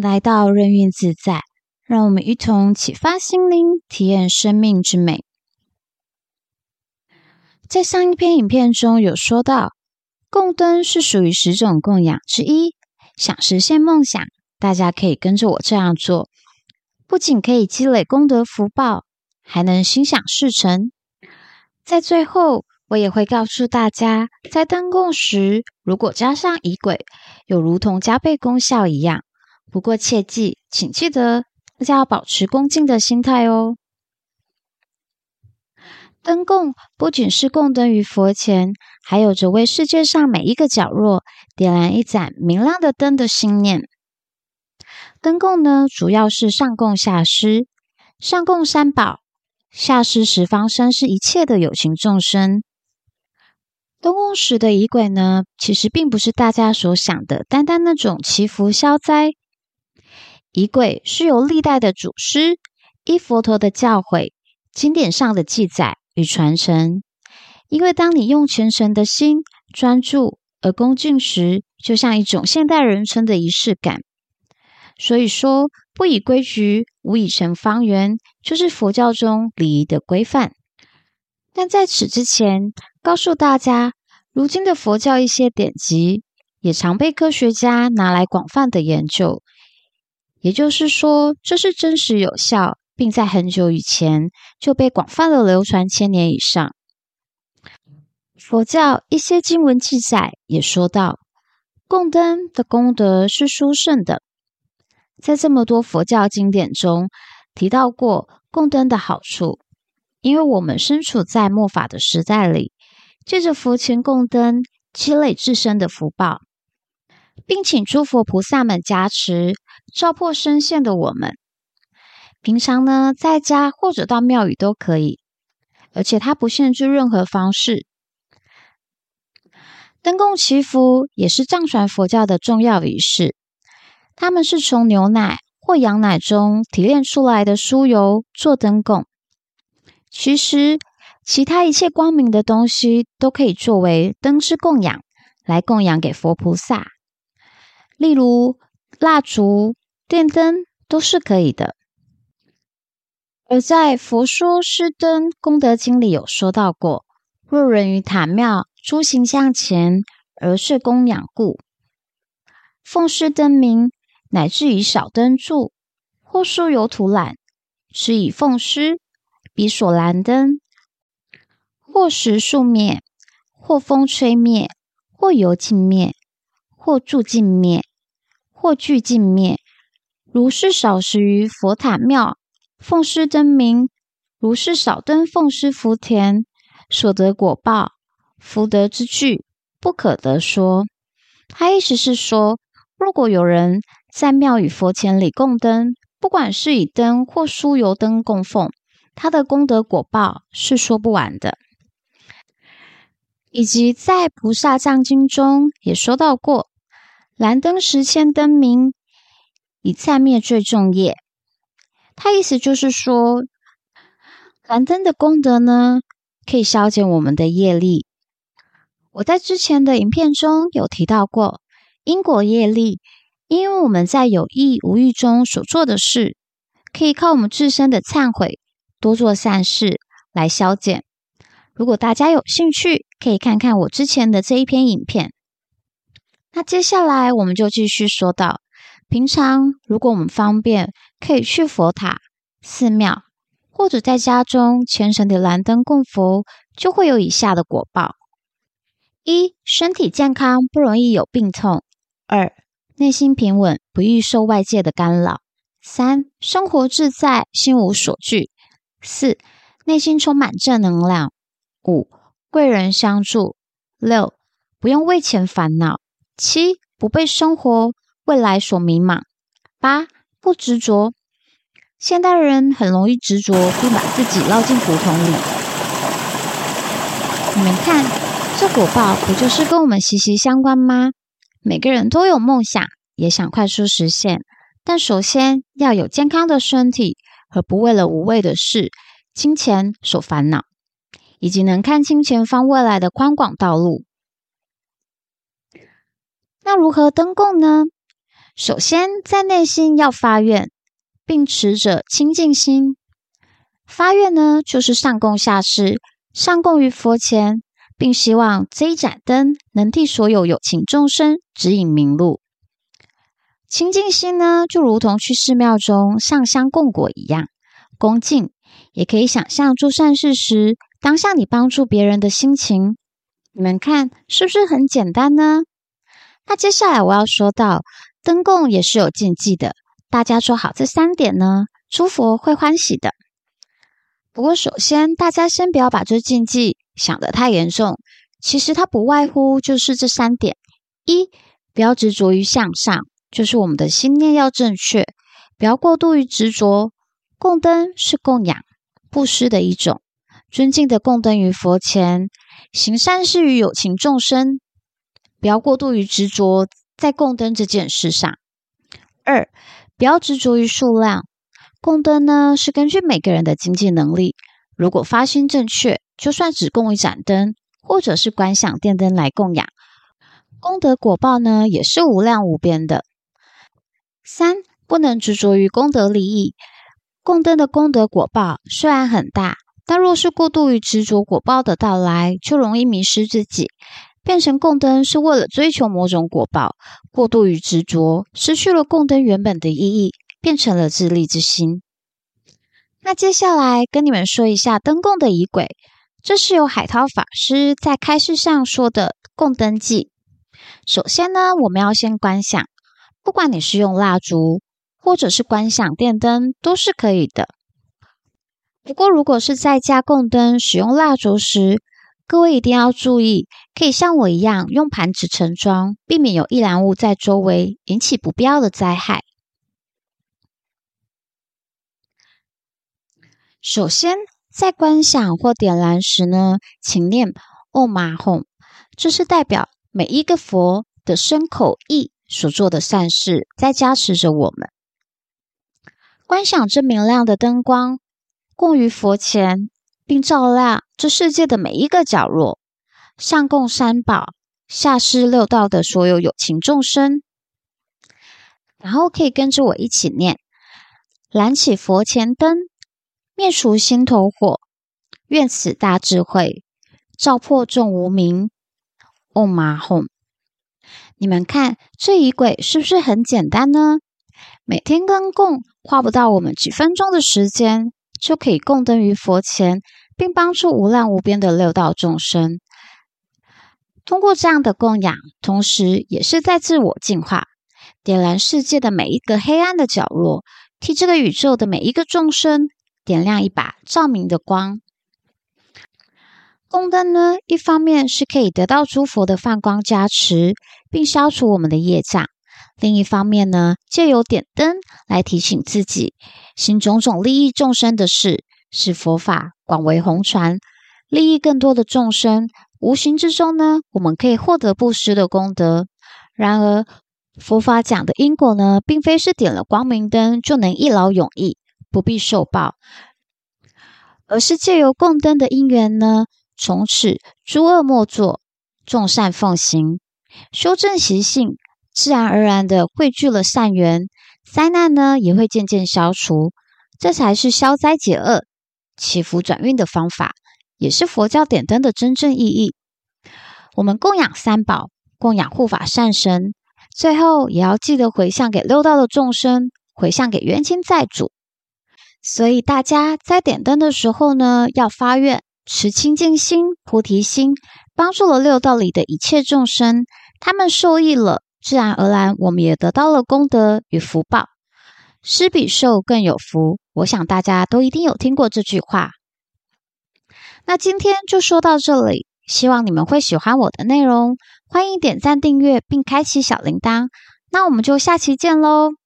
来到任运自在，让我们一同启发心灵，体验生命之美。在上一篇影片中有说到，供灯是属于十种供养之一。想实现梦想，大家可以跟着我这样做，不仅可以积累功德福报，还能心想事成。在最后，我也会告诉大家，在灯供时，如果加上仪轨，有如同加倍功效一样。不过切记，请记得大家要保持恭敬的心态哦。灯供不仅是供灯于佛前，还有着为世界上每一个角落点燃一盏明亮的灯的信念。灯供呢，主要是上供下施，上供三宝，下施十方三世一切的有情众生。灯供时的仪轨呢，其实并不是大家所想的单单那种祈福消灾。仪轨是由历代的祖师依佛陀的教诲、经典上的记载与传承。因为当你用虔诚的心专注而恭敬时，就像一种现代人称的仪式感。所以说，不以规矩，无以成方圆，就是佛教中礼仪的规范。但在此之前，告诉大家，如今的佛教一些典籍也常被科学家拿来广泛的研究。也就是说，这是真实有效，并在很久以前就被广泛的流传千年以上。佛教一些经文记载也说到，供灯的功德是殊胜的。在这么多佛教经典中提到过供灯的好处。因为我们身处在末法的时代里，借着佛前供灯，积累自身的福报，并请诸佛菩萨们加持，照破身陷的我们。平常呢，在家或者到庙宇都可以，而且它不限制任何方式。灯供祈福也是藏传佛教的重要仪式，他们是从牛奶或羊奶中提炼出来的酥油做灯供。其实，其他一切光明的东西都可以作为灯之供养，来供养给佛菩萨。例如，蜡烛、电灯都是可以的。而在《佛说施灯功德经》里有说到过：若人于塔庙诸形像前而设供养故，奉施灯明，乃至以少灯柱或酥油涂染，持以奉施。彼所燃灯，或时速灭，或风吹灭，或油尽灭，或柱尽灭，或炬尽灭。如是少时于佛塔庙奉施灯明，如是少灯奉施福田，所得果报福德之具不可得说。他意思是说，如果有人在庙宇佛前里供灯，不管是以灯或酥油灯供奉。他的功德果报是说不完的，以及在《菩萨藏经》中也说到过：“蓝灯十千灯明，以灿灭罪重业。”他意思就是说，蓝灯的功德呢，可以消减我们的业力。我在之前的影片中有提到过，因果业力，因为我们在有意无意中所做的事，可以靠我们自身的忏悔。多做善事来消减。如果大家有兴趣，可以看看我之前的这一篇影片。那接下来我们就继续说到，平常如果我们方便，可以去佛塔、寺庙，或者在家中虔诚的燃灯供佛，就会有以下的果报：一、身体健康，不容易有病痛；二、内心平稳，不易受外界的干扰；三、生活自在，心无所惧。四、内心充满正能量；五、贵人相助；六、不用为钱烦恼；七、不被生活未来所迷茫；八、不执着。现代人很容易执着，并把自己绕进胡同里。你们看，这果报不就是跟我们息息相关吗？每个人都有梦想，也想快速实现，但首先要有健康的身体。而不为了无谓的事、金钱所烦恼，以及能看清前方未来的宽广道路。那如何登供呢？首先在内心要发愿，并持着清净心。发愿呢，就是上供下施，上供于佛前，并希望这一盏灯能替所有有情众生指引明路。清净心呢，就如同去寺庙中上香供果一样恭敬，也可以想象做善事时，当下你帮助别人的心情。你们看是不是很简单呢？那接下来我要说到灯供也是有禁忌的，大家做好这三点呢，诸佛会欢喜的。不过首先大家先不要把这禁忌想得太严重，其实它不外乎就是这三点：一，不要执着于向上，就是我们的心念要正确，不要过度于执着。供灯是供养、布施的一种，尊敬的供灯于佛前。行善事于有情众生，不要过度于执着在供灯这件事上。二，不要执着于数量，供灯呢是根据每个人的经济能力，如果发心正确，就算只供一盏灯，或者是观想电灯来供养，功德果报呢也是无量无边的。三，不能执着于功德利益，供灯的功德果报虽然很大。但若是过度于执着果报的到来，就容易迷失自己，变成供灯是为了追求某种果报，过度于执着，失去了供灯原本的意义，变成了自利之心。那接下来跟你们说一下灯供的仪轨，这是由海涛法师在开示上说的供灯记。首先呢，我们要先观想，不管你是用蜡烛或者是观想电灯，都是可以的。不过，如果是在家供灯使用蜡烛时，各位一定要注意，可以像我一样用盘子盛装，避免有易燃物在周围引起不必要的灾害。首先，在观想或点燃时呢，请念 Om Ma Hum，这是代表每一个佛的身口意所做的善事，在加持着我们。观想这明亮的灯光。供于佛前，并照亮这世界的每一个角落，上供三宝，下施六道的所有有情众生。然后可以跟着我一起念：燃起佛前灯，灭除心头火，愿此大智慧，照破众无明。Om Ma Hum。你们看这仪轨是不是很简单呢？每天跟供花不到我们几分钟的时间。就可以供灯于佛前，并帮助无量无边的六道众生。通过这样的供养，同时也是在自我净化，点燃世界的每一个黑暗的角落，替这个宇宙的每一个众生点亮一把照明的光。供灯呢，一方面是可以得到诸佛的放光加持，并消除我们的业障。另一方面呢，借由点灯来提醒自己，行种种利益众生的事，使佛法广为弘传，利益更多的众生。无形之中呢，我们可以获得布施的功德。然而，佛法讲的因果呢，并非是点了光明灯就能一劳永逸，不必受报，而是借由供灯的因缘呢，从此诸恶莫作，众善奉行，修正习性。自然而然的汇聚了善缘，灾难呢也会渐渐消除，这才是消灾解厄、祈福转运的方法，也是佛教点灯的真正意义。我们供养三宝，供养护法善神，最后也要记得回向给六道的众生，回向给冤亲债主。所以大家在点灯的时候呢，要发愿，持清净心、菩提心，帮助了六道里的一切众生，他们受益了。自然而然，我们也得到了功德与福报。施比受更有福，我想大家都一定有听过这句话。那今天就说到这里，希望你们会喜欢我的内容。欢迎点赞、订阅并开启小铃铛。那我们就下期见喽！